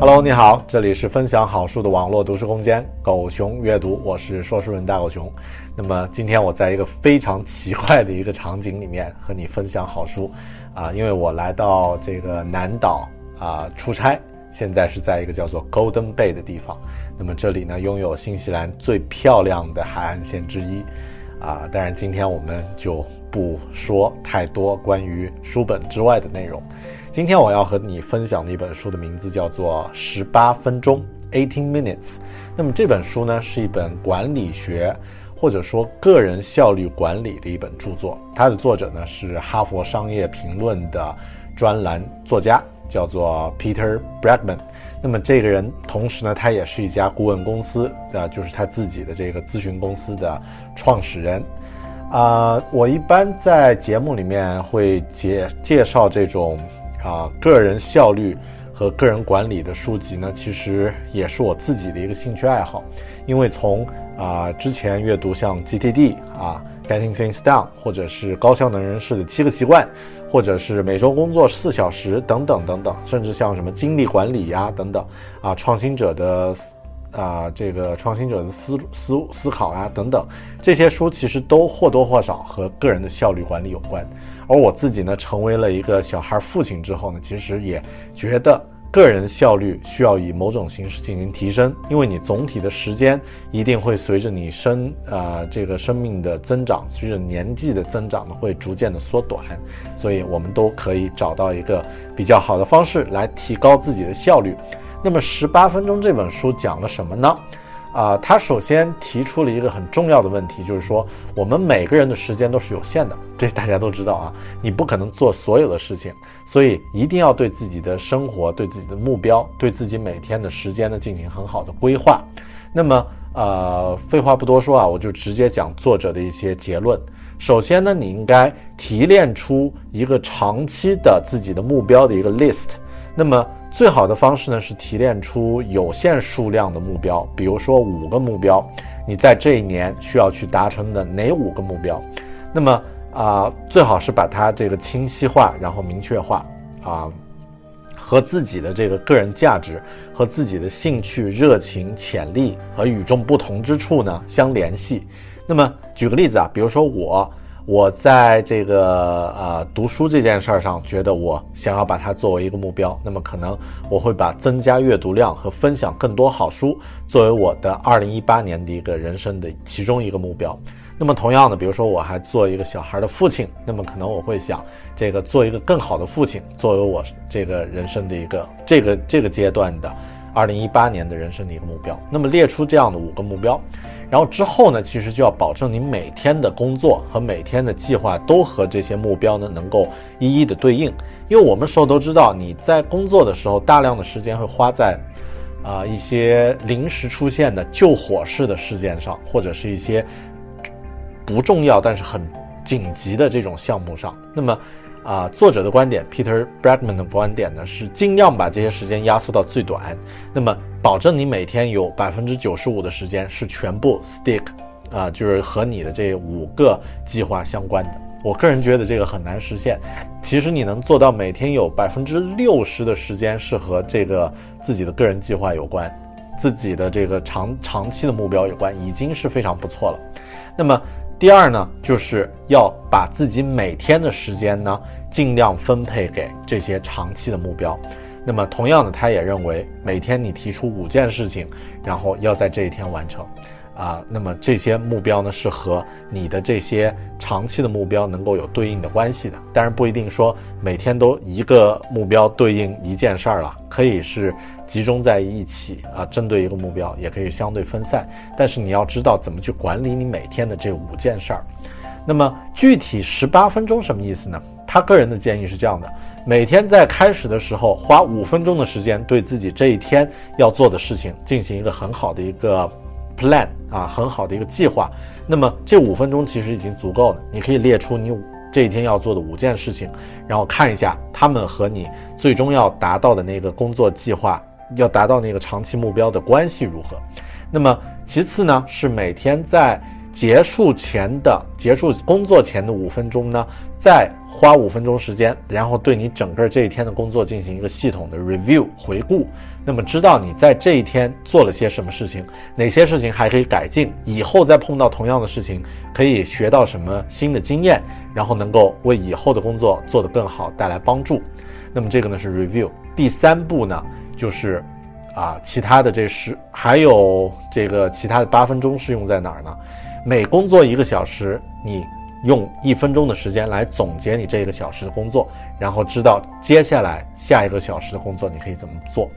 Hello，你好，这里是分享好书的网络读书空间——狗熊阅读，我是说书人大狗熊。那么今天我在一个非常奇怪的一个场景里面和你分享好书，啊，因为我来到这个南岛啊出差，现在是在一个叫做 Golden Bay 的地方。那么这里呢，拥有新西兰最漂亮的海岸线之一，啊，当然今天我们就不说太多关于书本之外的内容。今天我要和你分享的一本书的名字叫做《十八分钟》（Eighteen Minutes）。那么这本书呢，是一本管理学或者说个人效率管理的一本著作。它的作者呢是哈佛商业评论的专栏作家，叫做 Peter Bregman。那么这个人同时呢，他也是一家顾问公司啊，就是他自己的这个咨询公司的创始人。啊，我一般在节目里面会介介绍这种。啊，个人效率和个人管理的书籍呢，其实也是我自己的一个兴趣爱好。因为从啊之前阅读像 GTD 啊，Getting Things Done，或者是高效能人士的七个习惯，或者是每周工作四小时等等等等，甚至像什么精力管理呀等等啊，创新者的啊这个创新者的思思思考啊等等，这些书其实都或多或少和个人的效率管理有关。而我自己呢，成为了一个小孩父亲之后呢，其实也觉得个人效率需要以某种形式进行提升，因为你总体的时间一定会随着你生啊这个生命的增长，随着年纪的增长呢，会逐渐的缩短，所以我们都可以找到一个比较好的方式来提高自己的效率。那么十八分钟这本书讲了什么呢？啊，他首先提出了一个很重要的问题，就是说我们每个人的时间都是有限的，这大家都知道啊。你不可能做所有的事情，所以一定要对自己的生活、对自己的目标、对自己每天的时间呢进行很好的规划。那么，呃，废话不多说啊，我就直接讲作者的一些结论。首先呢，你应该提炼出一个长期的自己的目标的一个 list。那么最好的方式呢是提炼出有限数量的目标，比如说五个目标，你在这一年需要去达成的哪五个目标？那么啊，最好是把它这个清晰化，然后明确化啊，和自己的这个个人价值和自己的兴趣、热情、潜力和与众不同之处呢相联系。那么举个例子啊，比如说我。我在这个呃读书这件事儿上，觉得我想要把它作为一个目标，那么可能我会把增加阅读量和分享更多好书作为我的二零一八年的一个人生的其中一个目标。那么同样的，比如说我还做一个小孩的父亲，那么可能我会想这个做一个更好的父亲作为我这个人生的一个这个这个阶段的二零一八年的人生的一个目标。那么列出这样的五个目标。然后之后呢，其实就要保证你每天的工作和每天的计划都和这些目标呢能够一一的对应。因为我们时候都知道，你在工作的时候，大量的时间会花在，啊一些临时出现的救火式的事件上，或者是一些不重要但是很紧急的这种项目上。那么。啊，作者的观点，Peter Bradman 的观点呢，是尽量把这些时间压缩到最短，那么保证你每天有百分之九十五的时间是全部 stick，啊，就是和你的这五个计划相关的。我个人觉得这个很难实现。其实你能做到每天有百分之六十的时间是和这个自己的个人计划有关，自己的这个长长期的目标有关，已经是非常不错了。那么第二呢，就是要把自己每天的时间呢。尽量分配给这些长期的目标。那么，同样的，他也认为每天你提出五件事情，然后要在这一天完成。啊，那么这些目标呢，是和你的这些长期的目标能够有对应的关系的。当然，不一定说每天都一个目标对应一件事儿了，可以是集中在一起啊，针对一个目标，也可以相对分散。但是你要知道怎么去管理你每天的这五件事儿。那么具体十八分钟什么意思呢？他个人的建议是这样的：每天在开始的时候花五分钟的时间，对自己这一天要做的事情进行一个很好的一个 plan 啊，很好的一个计划。那么这五分钟其实已经足够了，你可以列出你这一天要做的五件事情，然后看一下他们和你最终要达到的那个工作计划，要达到那个长期目标的关系如何。那么其次呢，是每天在结束前的结束工作前的五分钟呢，再花五分钟时间，然后对你整个这一天的工作进行一个系统的 review 回顾。那么知道你在这一天做了些什么事情，哪些事情还可以改进，以后再碰到同样的事情可以学到什么新的经验，然后能够为以后的工作做得更好带来帮助。那么这个呢是 review。第三步呢就是啊，其他的这十还有这个其他的八分钟是用在哪儿呢？每工作一个小时，你用一分钟的时间来总结你这一个小时的工作，然后知道接下来下一个小时的工作你可以怎么做。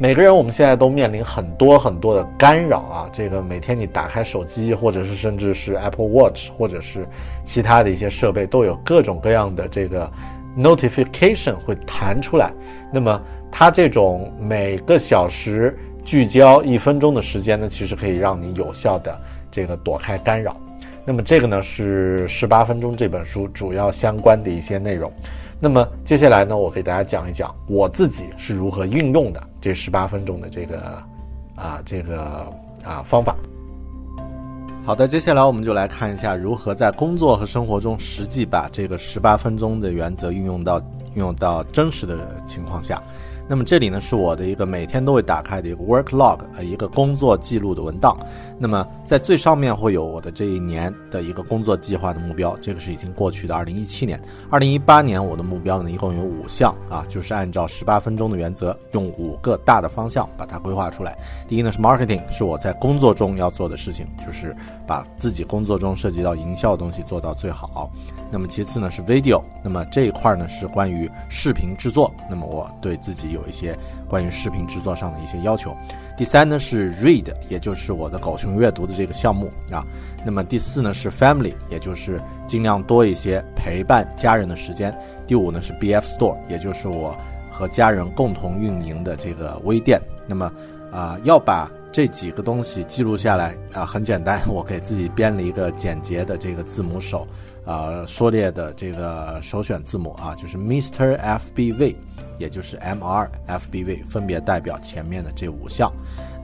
每个人我们现在都面临很多很多的干扰啊，这个每天你打开手机，或者是甚至是 Apple Watch，或者是其他的一些设备，都有各种各样的这个 notification 会弹出来。那么它这种每个小时聚焦一分钟的时间呢，其实可以让你有效的这个躲开干扰。那么这个呢是十八分钟这本书主要相关的一些内容。那么接下来呢，我给大家讲一讲我自己是如何运用的这十八分钟的这个啊这个啊方法。好的，接下来我们就来看一下如何在工作和生活中实际把这个十八分钟的原则运用到运用到真实的情况下。那么这里呢是我的一个每天都会打开的一个 work log，呃，一个工作记录的文档。那么在最上面会有我的这一年的一个工作计划的目标，这个是已经过去的二零一七年。二零一八年我的目标呢一共有五项啊，就是按照十八分钟的原则，用五个大的方向把它规划出来。第一呢是 marketing，是我在工作中要做的事情，就是把自己工作中涉及到营销的东西做到最好。那么其次呢是 video，那么这一块呢是关于视频制作，那么我对自己有一些关于视频制作上的一些要求。第三呢是 read，也就是我的狗熊阅读的这个项目啊。那么第四呢是 family，也就是尽量多一些陪伴家人的时间。第五呢是 BF store，也就是我和家人共同运营的这个微店。那么啊要把这几个东西记录下来啊，很简单，我给自己编了一个简洁的这个字母手。呃，缩列的这个首选字母啊，就是 Mr. FBV，也就是 MRFBV，分别代表前面的这五项。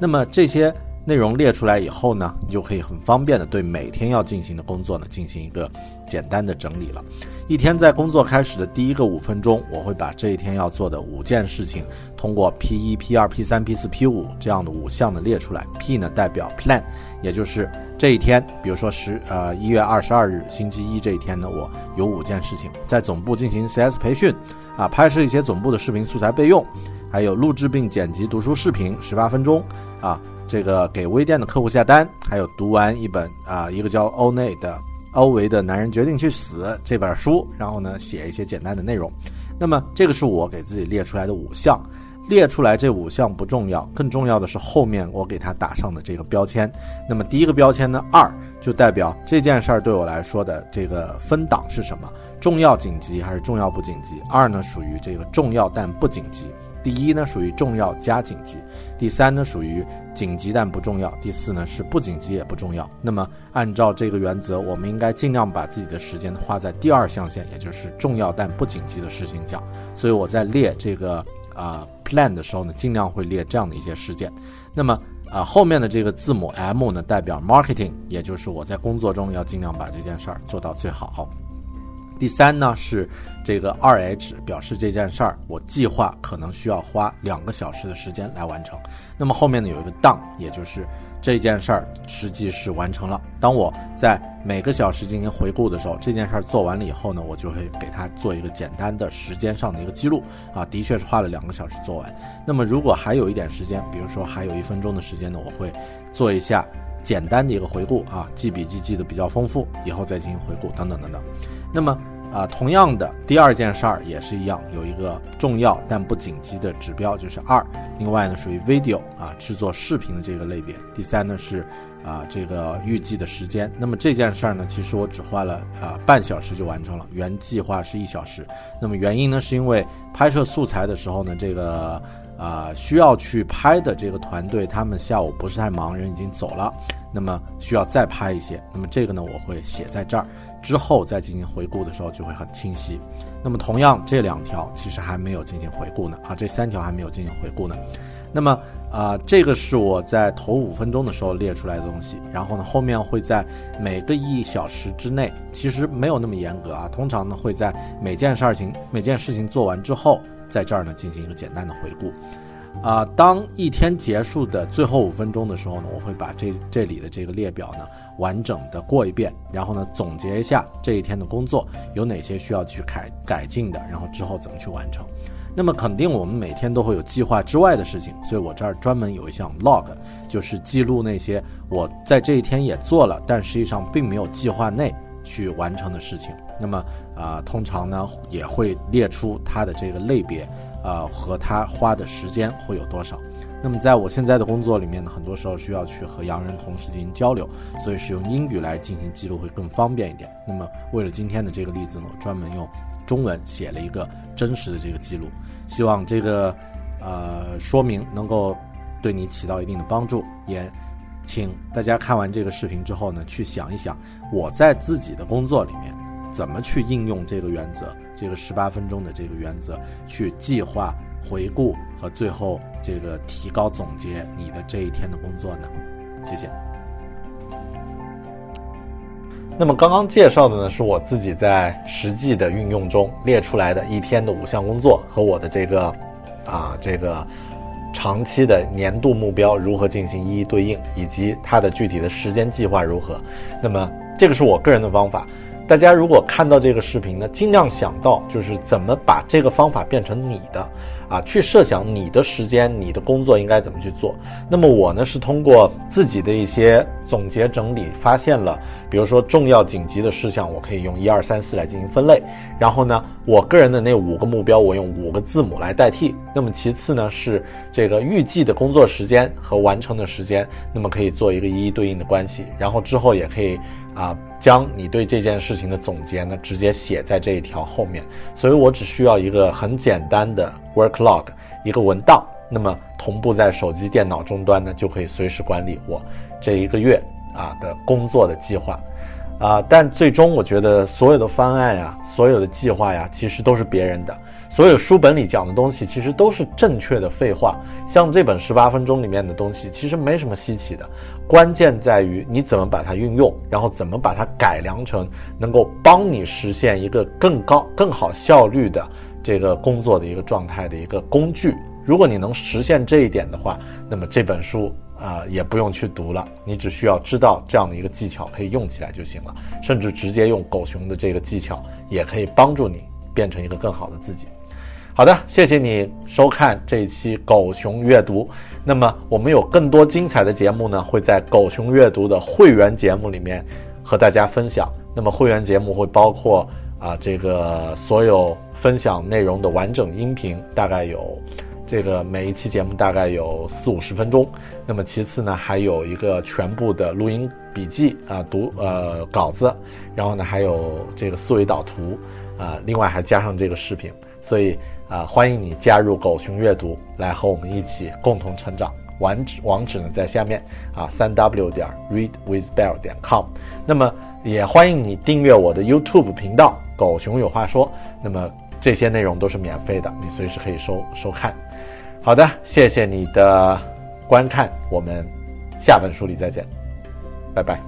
那么这些内容列出来以后呢，你就可以很方便的对每天要进行的工作呢进行一个简单的整理了。一天在工作开始的第一个五分钟，我会把这一天要做的五件事情，通过 P 一、P 二、P 三、P 四、P 五这样的五项的列出来。P 呢代表 Plan，也就是。这一天，比如说十呃一月二十二日星期一这一天呢，我有五件事情：在总部进行 CS 培训，啊，拍摄一些总部的视频素材备用，还有录制并剪辑读书视频十八分钟，啊，这个给微店的客户下单，还有读完一本啊一个叫欧内的欧维的男人决定去死这本书，然后呢写一些简单的内容。那么这个是我给自己列出来的五项。列出来这五项不重要，更重要的是后面我给它打上的这个标签。那么第一个标签呢，二就代表这件事儿对我来说的这个分档是什么？重要紧急还是重要不紧急？二呢属于这个重要但不紧急。第一呢属于重要加紧急。第三呢属于紧急但不重要。第四呢是不紧急也不重要。那么按照这个原则，我们应该尽量把自己的时间花在第二象限，也就是重要但不紧急的事情上。所以我在列这个。啊，plan 的时候呢，尽量会列这样的一些事件。那么啊，后面的这个字母 M 呢，代表 marketing，也就是我在工作中要尽量把这件事儿做到最好。第三呢是这个二 H，表示这件事儿我计划可能需要花两个小时的时间来完成。那么后面呢有一个 done，也就是。这件事儿实际是完成了。当我在每个小时进行回顾的时候，这件事儿做完了以后呢，我就会给它做一个简单的时间上的一个记录啊，的确是花了两个小时做完。那么如果还有一点时间，比如说还有一分钟的时间呢，我会做一下简单的一个回顾啊，记笔记记得比较丰富，以后再进行回顾等等等等。那么。啊，同样的，第二件事儿也是一样，有一个重要但不紧急的指标，就是二。另外呢，属于 video 啊，制作视频的这个类别。第三呢是啊这个预计的时间。那么这件事儿呢，其实我只花了啊半小时就完成了，原计划是一小时。那么原因呢，是因为拍摄素材的时候呢，这个啊需要去拍的这个团队他们下午不是太忙，人已经走了，那么需要再拍一些。那么这个呢，我会写在这儿。之后再进行回顾的时候就会很清晰。那么同样这两条其实还没有进行回顾呢啊，这三条还没有进行回顾呢。那么啊，这个是我在头五分钟的时候列出来的东西。然后呢，后面会在每个一小时之内，其实没有那么严格啊。通常呢会在每件事情每件事情做完之后，在这儿呢进行一个简单的回顾。啊，当一天结束的最后五分钟的时候呢，我会把这这里的这个列表呢完整的过一遍，然后呢总结一下这一天的工作有哪些需要去改改进的，然后之后怎么去完成。那么肯定我们每天都会有计划之外的事情，所以我这儿专门有一项 log，就是记录那些我在这一天也做了，但实际上并没有计划内去完成的事情。那么啊，通常呢也会列出它的这个类别。呃，和他花的时间会有多少？那么在我现在的工作里面呢，很多时候需要去和洋人同时进行交流，所以使用英语来进行记录会更方便一点。那么为了今天的这个例子呢，我专门用中文写了一个真实的这个记录，希望这个呃说明能够对你起到一定的帮助。也请大家看完这个视频之后呢，去想一想我在自己的工作里面怎么去应用这个原则。这个十八分钟的这个原则，去计划、回顾和最后这个提高总结你的这一天的工作呢？谢谢。那么刚刚介绍的呢，是我自己在实际的运用中列出来的一天的五项工作和我的这个啊这个长期的年度目标如何进行一一对应，以及它的具体的时间计划如何。那么这个是我个人的方法。大家如果看到这个视频呢，尽量想到就是怎么把这个方法变成你的，啊，去设想你的时间、你的工作应该怎么去做。那么我呢是通过自己的一些总结整理，发现了，比如说重要紧急的事项，我可以用一二三四来进行分类。然后呢，我个人的那五个目标，我用五个字母来代替。那么其次呢是这个预计的工作时间和完成的时间，那么可以做一个一一对应的关系。然后之后也可以。啊，将你对这件事情的总结呢，直接写在这一条后面。所以我只需要一个很简单的 work log，一个文档，那么同步在手机、电脑终端呢，就可以随时管理我这一个月啊的工作的计划。啊，但最终我觉得所有的方案呀，所有的计划呀，其实都是别人的。所有书本里讲的东西，其实都是正确的废话。像这本十八分钟里面的东西，其实没什么稀奇的。关键在于你怎么把它运用，然后怎么把它改良成能够帮你实现一个更高、更好效率的这个工作的一个状态的一个工具。如果你能实现这一点的话，那么这本书啊也不用去读了，你只需要知道这样的一个技巧可以用起来就行了。甚至直接用狗熊的这个技巧，也可以帮助你变成一个更好的自己。好的，谢谢你收看这一期狗熊阅读。那么我们有更多精彩的节目呢，会在狗熊阅读的会员节目里面和大家分享。那么会员节目会包括啊，这个所有分享内容的完整音频，大概有这个每一期节目大概有四五十分钟。那么其次呢，还有一个全部的录音笔记啊，读呃稿子，然后呢还有这个思维导图啊，另外还加上这个视频，所以。啊，欢迎你加入狗熊阅读，来和我们一起共同成长。网址网址呢在下面啊，三 w 点 readwithbell 点 com。那么也欢迎你订阅我的 YouTube 频道“狗熊有话说”。那么这些内容都是免费的，你随时可以收收看。好的，谢谢你的观看，我们下本书里再见，拜拜。